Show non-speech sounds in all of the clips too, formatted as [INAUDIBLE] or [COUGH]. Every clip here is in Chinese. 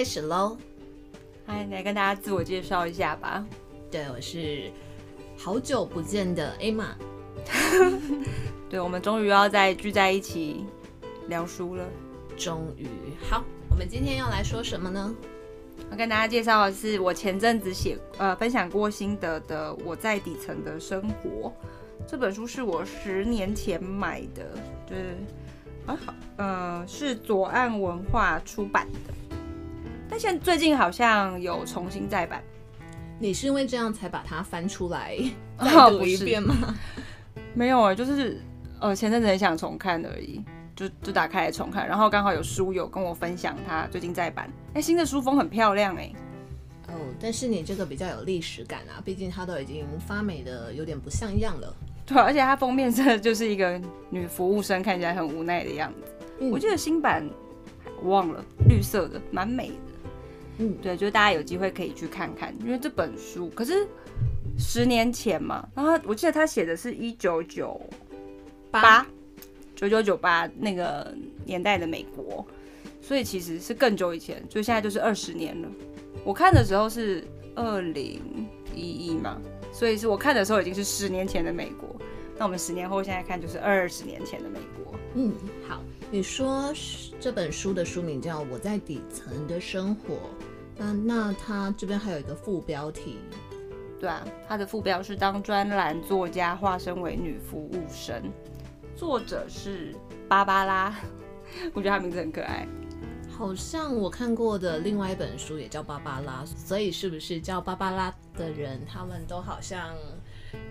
开始喽！来，来跟大家自我介绍一下吧。对，我是好久不见的 Emma。[LAUGHS] 对，我们终于要再聚在一起聊书了。终于，好，我们今天要来说什么呢？我跟大家介绍的是我前阵子写呃分享过心得的《我在底层的生活》这本书，是我十年前买的，就是啊好，呃是左岸文化出版的。但现最近好像有重新再版，你是因为这样才把它翻出来 [LAUGHS] 再读一遍吗？哦、没有啊，就是呃前阵子很想重看而已，就就打开来重看，然后刚好有书友跟我分享他最近再版，哎，新的书封很漂亮哎。哦，但是你这个比较有历史感啊，毕竟它都已经发霉的有点不像样了。对，而且它封面色就是一个女服务生看起来很无奈的样子。嗯、我记得新版我忘了，绿色的，蛮美的。嗯，对，就是大家有机会可以去看看，因为这本书可是十年前嘛，然后我记得他写的是一九九八，九九九八那个年代的美国，所以其实是更久以前，就现在就是二十年了。我看的时候是二零一一嘛，所以是我看的时候已经是十年前的美国，那我们十年后现在看就是二十年前的美国。嗯，好，你说这本书的书名叫《我在底层的生活》。那那他这边还有一个副标题，对啊，他的副标是当专栏作家化身为女服务生，作者是芭芭拉，[LAUGHS] 我觉得他名字很可爱，好像我看过的另外一本书也叫芭芭拉，所以是不是叫芭芭拉的人，他们都好像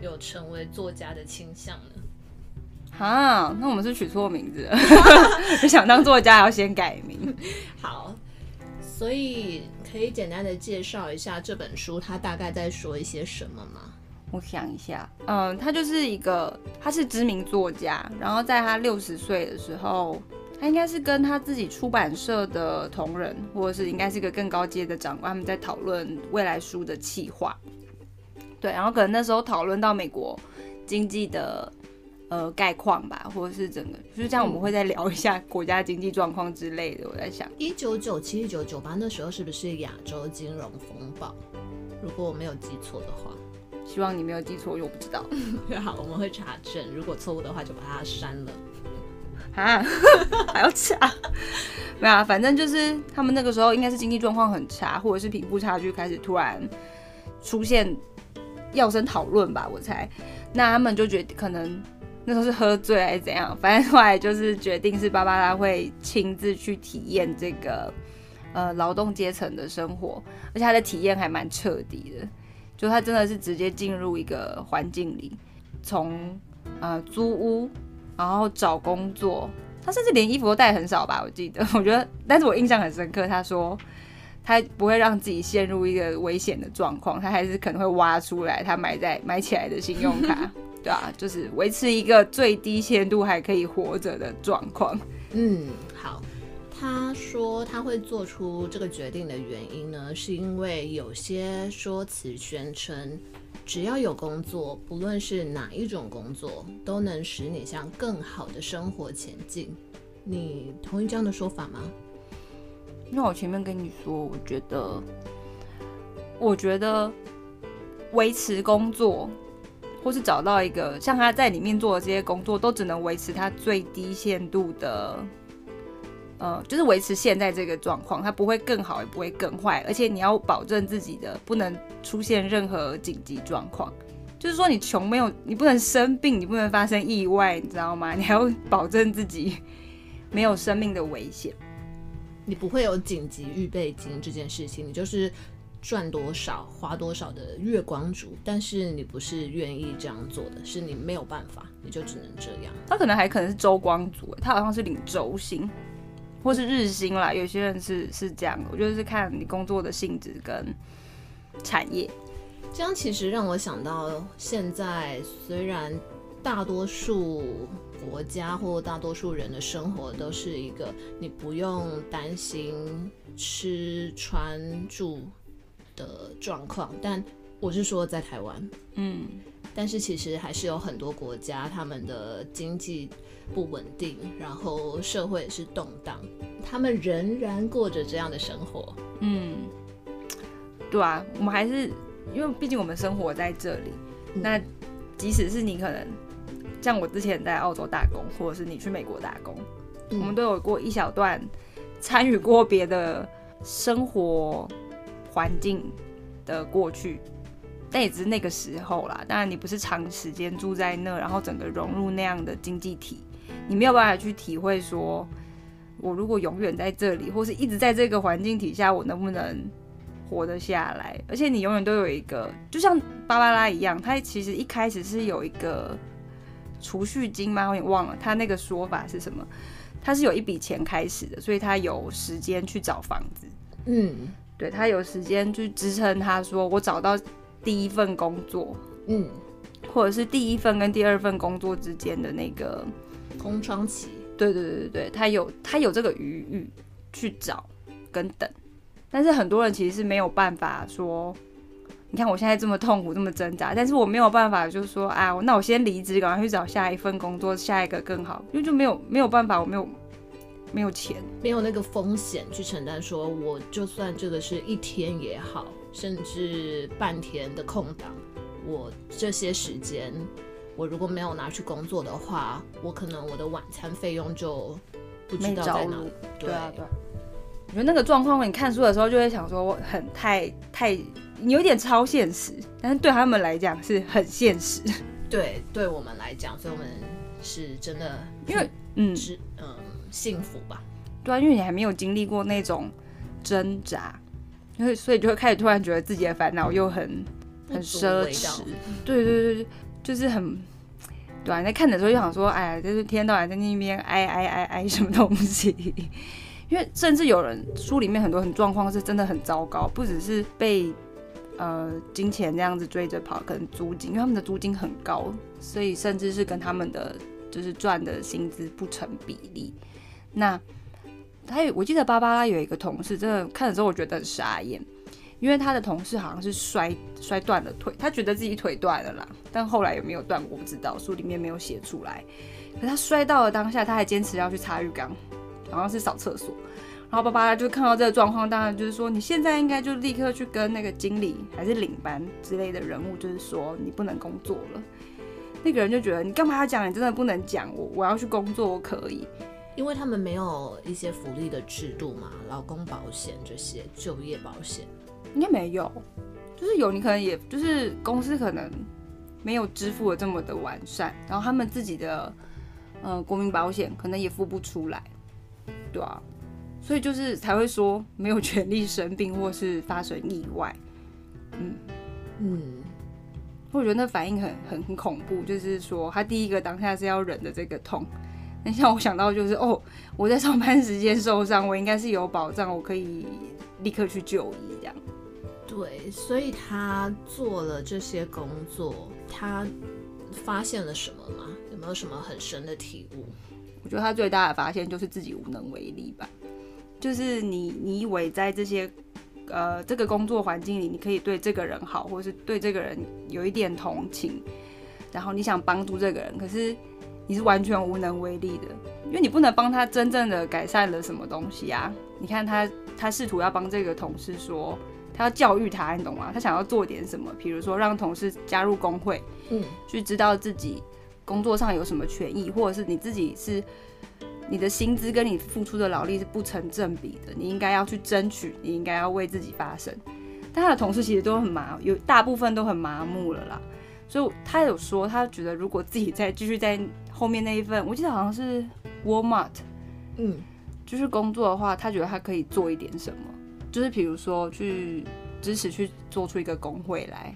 有成为作家的倾向呢？啊，那我们是取错名字了，[LAUGHS] [LAUGHS] 想当作家要先改名，好。所以可以简单的介绍一下这本书，它大概在说一些什么吗？我想一下，嗯，他就是一个，他是知名作家，然后在他六十岁的时候，他应该是跟他自己出版社的同仁，或者是应该是个更高阶的长官，他们在讨论未来书的企划。对，然后可能那时候讨论到美国经济的。呃，概况吧，或者是整个，就是这样，我们会再聊一下国家经济状况之类的。嗯、我在想，一九九七、一九九八那时候是不是亚洲金融风暴？如果我没有记错的话，希望你没有记错，因为我不知道。[LAUGHS] 好，我们会查证，如果错误的话就把它删了。啊，[LAUGHS] 还要查？没有啊，反正就是他们那个时候应该是经济状况很差，或者是贫富差距开始突然出现要生讨论吧，我猜。那他们就觉得可能。那时候是喝醉还是怎样？反正后来就是决定是芭芭拉会亲自去体验这个呃劳动阶层的生活，而且他的体验还蛮彻底的，就他真的是直接进入一个环境里，从呃租屋，然后找工作，他甚至连衣服都带很少吧，我记得，[LAUGHS] 我觉得，但是我印象很深刻，他说他不会让自己陷入一个危险的状况，他还是可能会挖出来他买在买起来的信用卡。对啊，就是维持一个最低限度还可以活着的状况。嗯，好。他说他会做出这个决定的原因呢，是因为有些说辞宣称，只要有工作，不论是哪一种工作，都能使你向更好的生活前进。你同意这样的说法吗？那我前面跟你说，我觉得，我觉得维持工作。或是找到一个像他在里面做的这些工作，都只能维持他最低限度的，呃，就是维持现在这个状况，它不会更好，也不会更坏，而且你要保证自己的不能出现任何紧急状况，就是说你穷没有，你不能生病，你不能发生意外，你知道吗？[LAUGHS] 你还要保证自己没有生命的危险，你不会有紧急预备金这件事情，你就是。赚多少花多少的月光族，但是你不是愿意这样做的，是你没有办法，你就只能这样。他可能还可能是周光族，他好像是领周薪，或是日薪啦。有些人是是这样，我觉得是看你工作的性质跟产业。这样其实让我想到，现在虽然大多数国家或大多数人的生活都是一个你不用担心吃穿住的状况，但我是说在台湾，嗯，但是其实还是有很多国家，他们的经济不稳定，然后社会也是动荡，他们仍然过着这样的生活。嗯，对啊，我们还是因为毕竟我们生活在这里，嗯、那即使是你可能像我之前在澳洲打工，或者是你去美国打工，嗯、我们都有过一小段参与过别的生活环境的过去。但也只是那个时候啦，当然你不是长时间住在那，然后整个融入那样的经济体，你没有办法去体会说，我如果永远在这里，或是一直在这个环境底下，我能不能活得下来？而且你永远都有一个，就像芭芭拉一样，他其实一开始是有一个储蓄金吗？我也忘了他那个说法是什么，他是有一笔钱开始的，所以他有时间去找房子，嗯，对，他有时间去支撑他说我找到。第一份工作，嗯，或者是第一份跟第二份工作之间的那个空窗期，对对对对，他有他有这个余裕去找跟等，但是很多人其实是没有办法说，你看我现在这么痛苦这么挣扎，但是我没有办法就是说啊，那我先离职，赶快去找下一份工作，下一个更好，因为就没有没有办法，我没有没有钱，没有那个风险去承担，说我就算这个是一天也好。甚至半天的空档，我这些时间，我如果没有拿去工作的话，我可能我的晚餐费用就不知道在哪里。对啊，对。我觉得那个状况，你看书的时候就会想说，我很太太，你有点超现实，但是对他们来讲是很现实。对，对我们来讲，所以我们是真的，因为嗯是嗯幸福吧。对啊，因为你还没有经历过那种挣扎。因为所以就会开始突然觉得自己的烦恼又很很奢侈，对对对，就是很对啊。在看的时候就想说，哎，就是天天到晚在那边哀哀哀哀什么东西。[LAUGHS] 因为甚至有人书里面很多很状况是真的很糟糕，不只是被呃金钱这样子追着跑，可能租金，因为他们的租金很高，所以甚至是跟他们的就是赚的薪资不成比例。那他有，我记得芭芭拉有一个同事，真的看了之后我觉得很傻眼，因为他的同事好像是摔摔断了腿，他觉得自己腿断了啦，但后来有没有断我不知道，书里面没有写出来。可他摔到了当下，他还坚持要去擦浴缸，好像是扫厕所。然后芭芭拉就看到这个状况，当然就是说，你现在应该就立刻去跟那个经理还是领班之类的人物，就是说你不能工作了。那个人就觉得你干嘛要讲？你真的不能讲，我我要去工作，我可以。因为他们没有一些福利的制度嘛，劳工保险这些就业保险。应该没有，就是有你可能也就是公司可能没有支付的这么的完善，然后他们自己的呃国民保险可能也付不出来，对啊，所以就是才会说没有权利生病或是发生意外，嗯。嗯，我觉得那反应很很很恐怖，就是说他第一个当下是要忍的这个痛。[LAUGHS] 那像我想到就是哦，我在上班时间受伤，我应该是有保障，我可以立刻去就医这样。对，所以他做了这些工作，他发现了什么吗？有没有什么很深的体悟？我觉得他最大的发现就是自己无能为力吧。就是你，你以为在这些呃这个工作环境里，你可以对这个人好，或是对这个人有一点同情，然后你想帮助这个人，可是。你是完全无能为力的，因为你不能帮他真正的改善了什么东西啊！你看他，他试图要帮这个同事说，他要教育他，你懂吗？他想要做点什么，比如说让同事加入工会，嗯，去知道自己工作上有什么权益，或者是你自己是你的薪资跟你付出的劳力是不成正比的，你应该要去争取，你应该要为自己发声。但他的同事其实都很麻，有大部分都很麻木了啦。所以他有说，他觉得如果自己再继续在后面那一份，我记得好像是 Walmart，嗯，就是工作的话，他觉得他可以做一点什么，就是比如说去支持去做出一个工会来。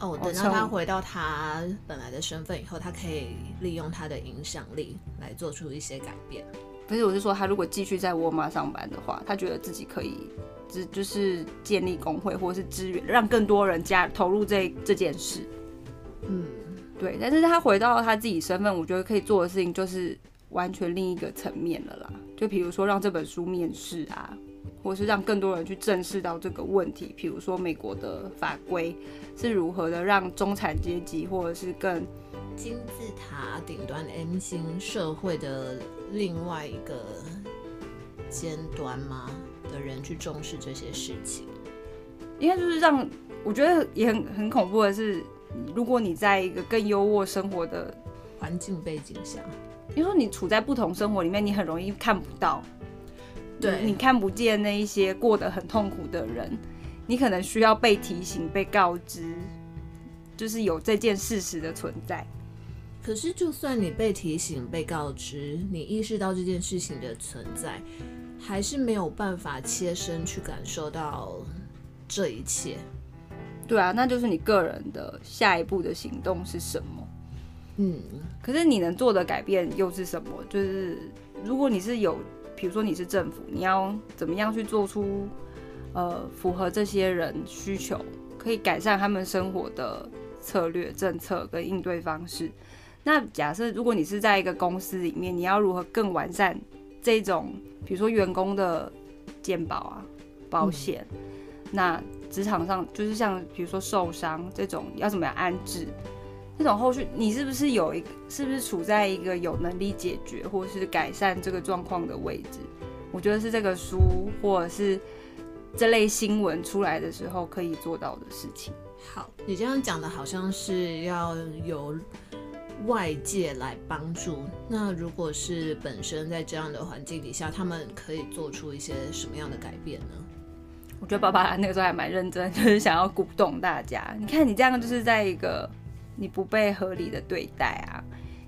哦，等到他回到他本来的身份以后，他可以利用他的影响力来做出一些改变。不是，我是说他如果继续在 Walmart 上班的话，他觉得自己可以，就就是建立工会或者是支援，让更多人加投入这这件事。嗯，对，但是他回到他自己身份，我觉得可以做的事情就是完全另一个层面了啦。就比如说让这本书面世啊，或是让更多人去正视到这个问题。比如说美国的法规是如何的让中产阶级或者是更金字塔顶端 M 型社会的另外一个尖端吗的人去重视这些事情？应该就是让我觉得也很很恐怖的是，如果你在一个更优渥生活的环境背景下，因为说你处在不同生活里面，你很容易看不到，对，你看不见那一些过得很痛苦的人，你可能需要被提醒、被告知，就是有这件事实的存在。可是，就算你被提醒、被告知，你意识到这件事情的存在，还是没有办法切身去感受到这一切。对啊，那就是你个人的下一步的行动是什么？嗯，可是你能做的改变又是什么？就是如果你是有，比如说你是政府，你要怎么样去做出呃符合这些人需求，可以改善他们生活的策略、政策跟应对方式？那假设如果你是在一个公司里面，你要如何更完善这种，比如说员工的健保啊、保险，嗯、那职场上就是像比如说受伤这种，要怎么样安置？这种后续你是不是有一，是不是处在一个有能力解决或是改善这个状况的位置？我觉得是这个书或者是这类新闻出来的时候可以做到的事情。好，你这样讲的好像是要有。外界来帮助，那如果是本身在这样的环境底下，他们可以做出一些什么样的改变呢？我觉得爸爸那个时候还蛮认真，[LAUGHS] 就是想要鼓动大家。你看，你这样就是在一个你不被合理的对待啊，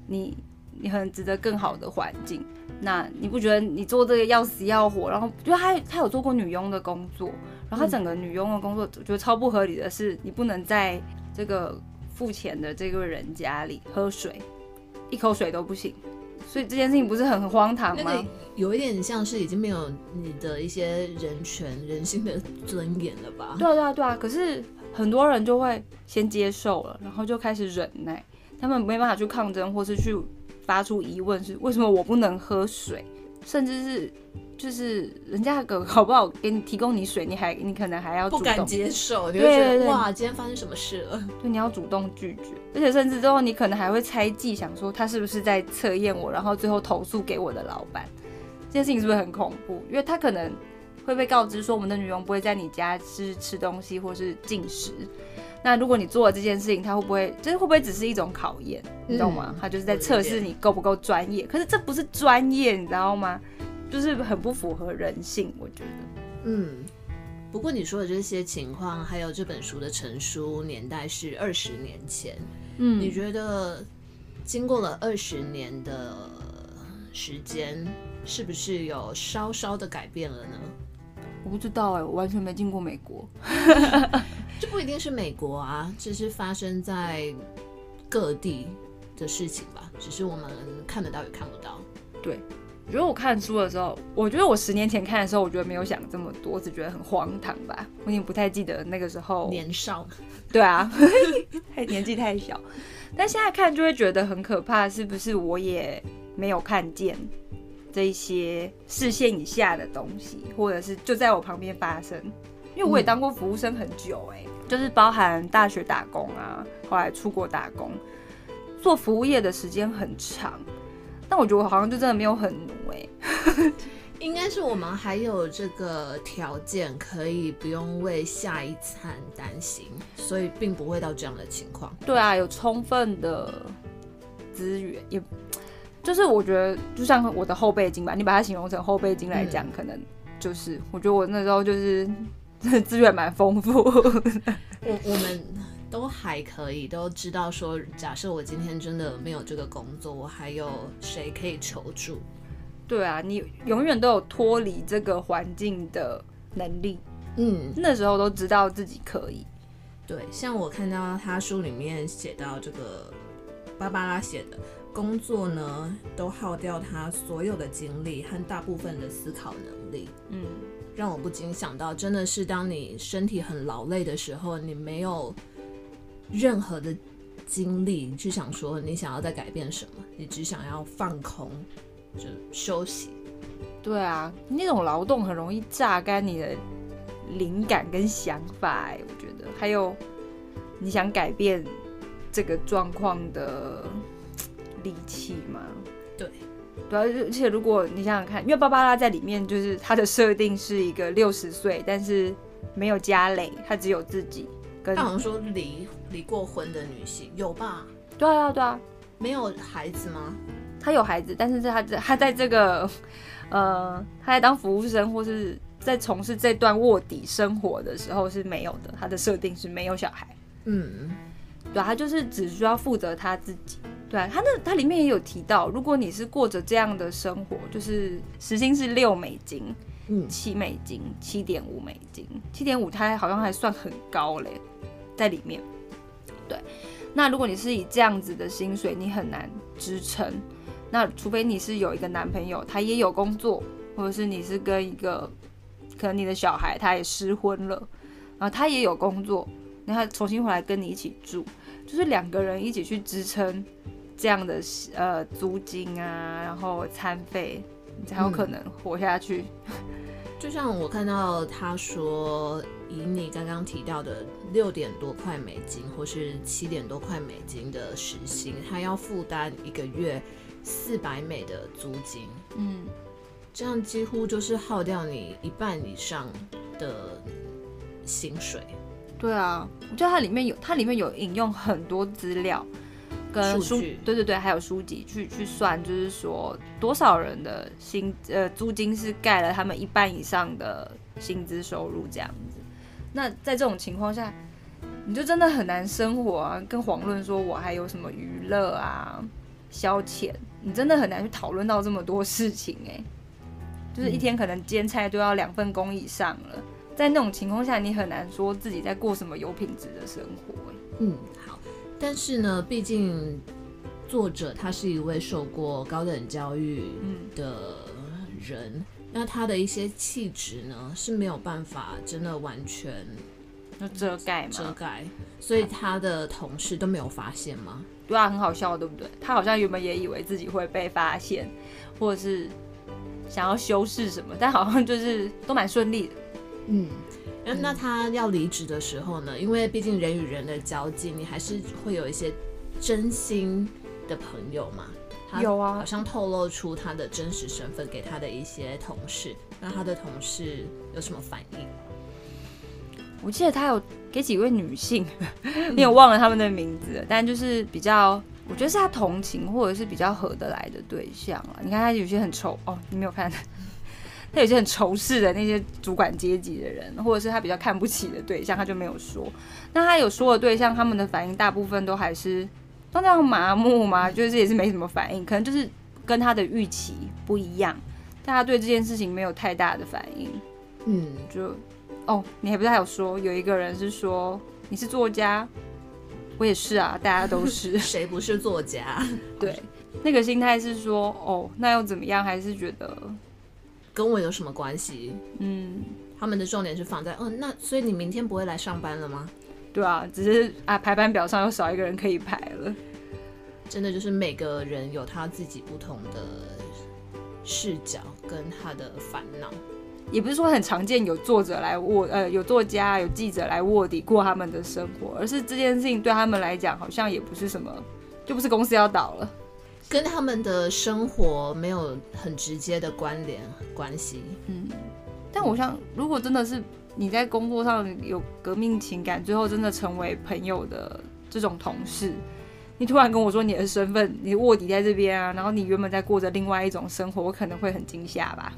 你你很值得更好的环境。那你不觉得你做这个要死要活？然后就他他有做过女佣的工作，然后他整个女佣的工作，我觉得超不合理的是，你不能在这个。付钱的这个人家里喝水，一口水都不行，所以这件事情不是很荒唐吗？那个有一点像是已经没有你的一些人权、人性的尊严了吧？对啊，对啊，对啊。可是很多人就会先接受了，然后就开始忍耐，他们没办法去抗争，或是去发出疑问，是为什么我不能喝水，甚至是。就是人家搞好不好给你提供你水，你还你可能还要主动不敢接受，你会觉得哇，今天发生什么事了？[LAUGHS] 对，你要主动拒绝，而且甚至之后你可能还会猜忌，想说他是不是在测验我，然后最后投诉给我的老板。这件事情是不是很恐怖？因为他可能会被告知说，我们的女佣不会在你家吃吃东西或是进食。那如果你做了这件事情，他会不会就是会不会只是一种考验？你懂吗？他就是在测试你够不够专业。可是这不是专业，你知道吗？就是很不符合人性，我觉得。嗯，不过你说的这些情况，还有这本书的成书年代是二十年前。嗯，你觉得经过了二十年的时间，是不是有稍稍的改变了呢？我不知道哎、欸，我完全没进过美国。[LAUGHS] 这不一定是美国啊，这是发生在各地的事情吧？只是我们看得到也看不到。对。我觉得我看书的时候，我觉得我十年前看的时候，我觉得没有想这么多，我只觉得很荒唐吧。我已经不太记得那个时候年少，[LAUGHS] 对啊，[LAUGHS] 太年纪太小。但现在看就会觉得很可怕，是不是我也没有看见这一些视线以下的东西，或者是就在我旁边发生？因为我也当过服务生很久、欸，哎、嗯，就是包含大学打工啊，后来出国打工，做服务业的时间很长。但我觉得我好像就真的没有很 [LAUGHS] 应该是我们还有这个条件，可以不用为下一餐担心，所以并不会到这样的情况。对啊，有充分的资源，也就是我觉得就像我的后背巾吧，你把它形容成后背巾来讲，嗯、可能就是我觉得我那时候就是资源蛮丰富。[LAUGHS] 我我们。都还可以，都知道说，假设我今天真的没有这个工作，我还有谁可以求助？对啊，你永远都有脱离这个环境的能力。嗯，那时候都知道自己可以。对，像我看到他书里面写到这个芭芭拉写的工作呢，都耗掉他所有的精力和大部分的思考能力。嗯，让我不禁想到，真的是当你身体很劳累的时候，你没有。任何的精力，你去想说你想要再改变什么，你只想要放空，就休息。对啊，那种劳动很容易榨干你的灵感跟想法。哎，我觉得还有你想改变这个状况的力气吗？对，对啊，而且如果你想想看，因为芭芭拉在里面就是她的设定是一个六十岁，但是没有家累，她只有自己跟。他好像说离离过婚的女性有吧？对啊，对啊，没有孩子吗？她有孩子，但是他在他在这个呃，他在当服务生或是在从事这段卧底生活的时候是没有的。他的设定是没有小孩。嗯，对啊，她就是只需要负责他自己。对啊，他那他里面也有提到，如果你是过着这样的生活，就是时薪是六美金，嗯，七美金，七点五美金，七点五，他好像还算很高嘞，在里面。对，那如果你是以这样子的薪水，你很难支撑。那除非你是有一个男朋友，他也有工作，或者是你是跟一个可能你的小孩他也失婚了，然后他也有工作，然后他重新回来跟你一起住，就是两个人一起去支撑。这样的呃租金啊，然后餐费，你才有可能活下去。就像我看到他说，以你刚刚提到的六点多块美金，或是七点多块美金的时薪，他要负担一个月四百美的租金。嗯，这样几乎就是耗掉你一半以上的薪水。对啊，我觉得它里面有，它里面有引用很多资料。跟书，对对对，还有书籍去去算，就是说多少人的薪呃租金是盖了他们一半以上的薪资收入这样子。那在这种情况下，你就真的很难生活啊，更遑论说我还有什么娱乐啊、消遣，你真的很难去讨论到这么多事情哎、欸。就是一天可能兼差都要两份工以上了，在那种情况下，你很难说自己在过什么有品质的生活、欸。嗯。但是呢，毕竟作者他是一位受过高等教育的人，嗯、那他的一些气质呢是没有办法真的完全遮盖吗？遮盖，所以他的同事都没有发现吗？对啊，很好笑，对不对？他好像原本也以为自己会被发现，或者是想要修饰什么，但好像就是都蛮顺利的。嗯。那他要离职的时候呢？因为毕竟人与人的交际，你还是会有一些真心的朋友嘛。有啊，好像透露出他的真实身份给他的一些同事。那他的同事有什么反应？我记得他有给几位女性，[LAUGHS] 你有忘了他们的名字，但就是比较，我觉得是他同情或者是比较合得来的对象啊。你看他有些很仇哦，你没有看。[LAUGHS] 他有些很仇视的那些主管阶级的人，或者是他比较看不起的对象，他就没有说。那他有说的对象，他们的反应大部分都还是都那样麻木嘛，就是也是没什么反应，可能就是跟他的预期不一样，大家对这件事情没有太大的反应。嗯，就哦，你还不是还有说有一个人是说你是作家，我也是啊，大家都 [LAUGHS] 是，谁不是作家？对，那个心态是说哦，那又怎么样？还是觉得。跟我有什么关系？嗯，他们的重点是放在，哦，那所以你明天不会来上班了吗？对啊，只是啊，排班表上又少一个人可以排了。真的就是每个人有他自己不同的视角跟他的烦恼，也不是说很常见有作者来卧，呃，有作家、有记者来卧底过他们的生活，而是这件事情对他们来讲好像也不是什么，就不是公司要倒了。跟他们的生活没有很直接的关联关系，嗯，但我想，如果真的是你在工作上有革命情感，最后真的成为朋友的这种同事，你突然跟我说你的身份，你卧底在这边啊，然后你原本在过着另外一种生活，我可能会很惊吓吧。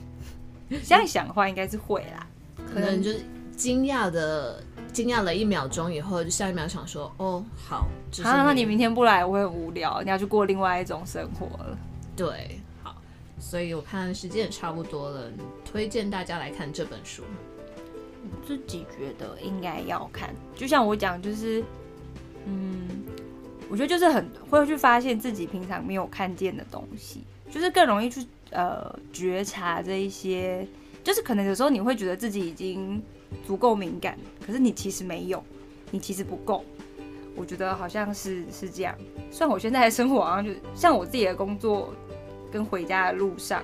[LAUGHS] 这样想的话，应该是会啦，可能就是惊讶的。惊讶了一秒钟以后，就下一秒想说：“哦，好，好，那你明天不来，我会很无聊。你要去过另外一种生活了。”对，好，所以我看时间也差不多了，推荐大家来看这本书。我自己觉得应该要看，就像我讲，就是，嗯，我觉得就是很会去发现自己平常没有看见的东西，就是更容易去呃觉察这一些，就是可能有时候你会觉得自己已经。足够敏感，可是你其实没有，你其实不够。我觉得好像是是这样。虽然我现在的生活好像就像我自己的工作跟回家的路上，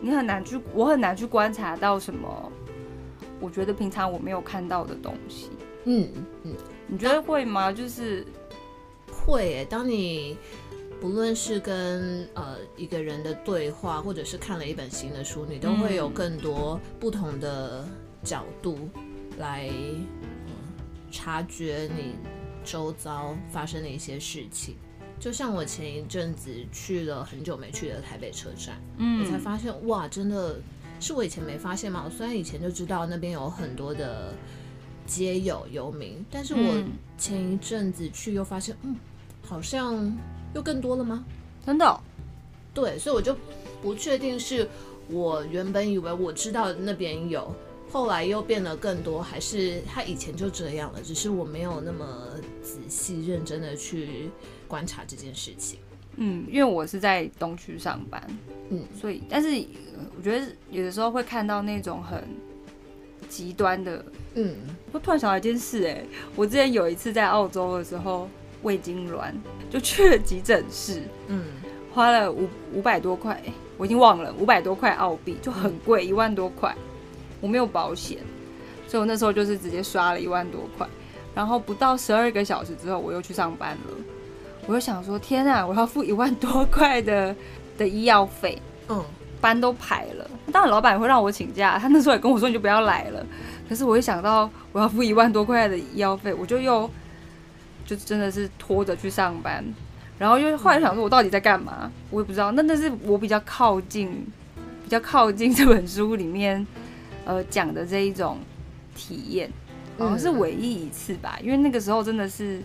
你很难去，我很难去观察到什么。我觉得平常我没有看到的东西。嗯嗯，你觉得会吗？就是会诶。当你不论是跟呃一个人的对话，或者是看了一本新的书，你都会有更多不同的角度来、呃、察觉你周遭发生的一些事情。就像我前一阵子去了很久没去的台北车站，嗯，我才发现哇，真的是我以前没发现嘛。我虽然以前就知道那边有很多的街友游民，但是我前一阵子去又发现，嗯，好像。又更多了吗？真的哦？对，所以我就不确定是我原本以为我知道那边有，后来又变得更多，还是他以前就这样了，只是我没有那么仔细认真的去观察这件事情。嗯，因为我是在东区上班，嗯，所以但是我觉得有的时候会看到那种很极端的，嗯，我突然想到一件事，哎，我之前有一次在澳洲的时候。胃痉挛，就去了急诊室，嗯，花了五五百多块，我已经忘了五百多块澳币，就很贵，一万多块。我没有保险，所以我那时候就是直接刷了一万多块。然后不到十二个小时之后，我又去上班了。我就想说，天啊，我要付一万多块的的医药费，嗯，班都排了。当然，老板会让我请假，他那时候也跟我说，你就不要来了。可是我一想到我要付一万多块的医药费，我就又。就真的是拖着去上班，然后又后来想说，我到底在干嘛？我也不知道。那那是我比较靠近，比较靠近这本书里面，呃，讲的这一种体验，好像是唯一一次吧。因为那个时候真的是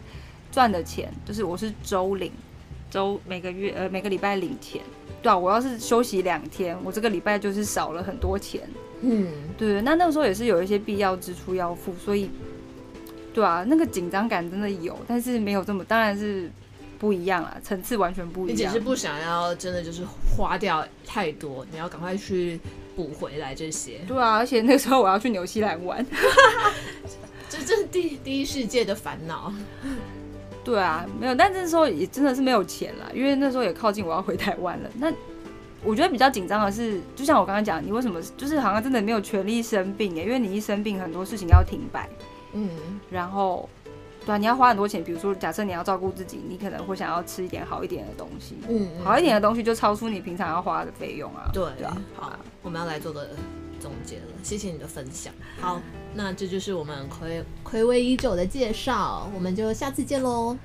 赚的钱，就是我是周领，周每个月呃每个礼拜领钱。对啊，我要是休息两天，我这个礼拜就是少了很多钱。嗯，对。那那个时候也是有一些必要支出要付，所以。对啊，那个紧张感真的有，但是没有这么，当然是不一样啊，层次完全不一样。你只是不想要真的就是花掉太多，你要赶快去补回来这些。对啊，而且那时候我要去纽西兰玩，[LAUGHS] 这这是第第一世界的烦恼。对啊，没有，但这时候也真的是没有钱了，因为那时候也靠近我要回台湾了。那我觉得比较紧张的是，就像我刚刚讲，你为什么就是好像真的没有权利生病耶？因为你一生病，很多事情要停摆。嗯，然后，对啊，你要花很多钱。比如说，假设你要照顾自己，你可能会想要吃一点好一点的东西。嗯，好一点的东西就超出你平常要花的费用啊。对，对啊。好，我们要来做个总结了。谢谢你的分享。好，那这就是我们暌暌违已久的介绍，我们就下次见喽。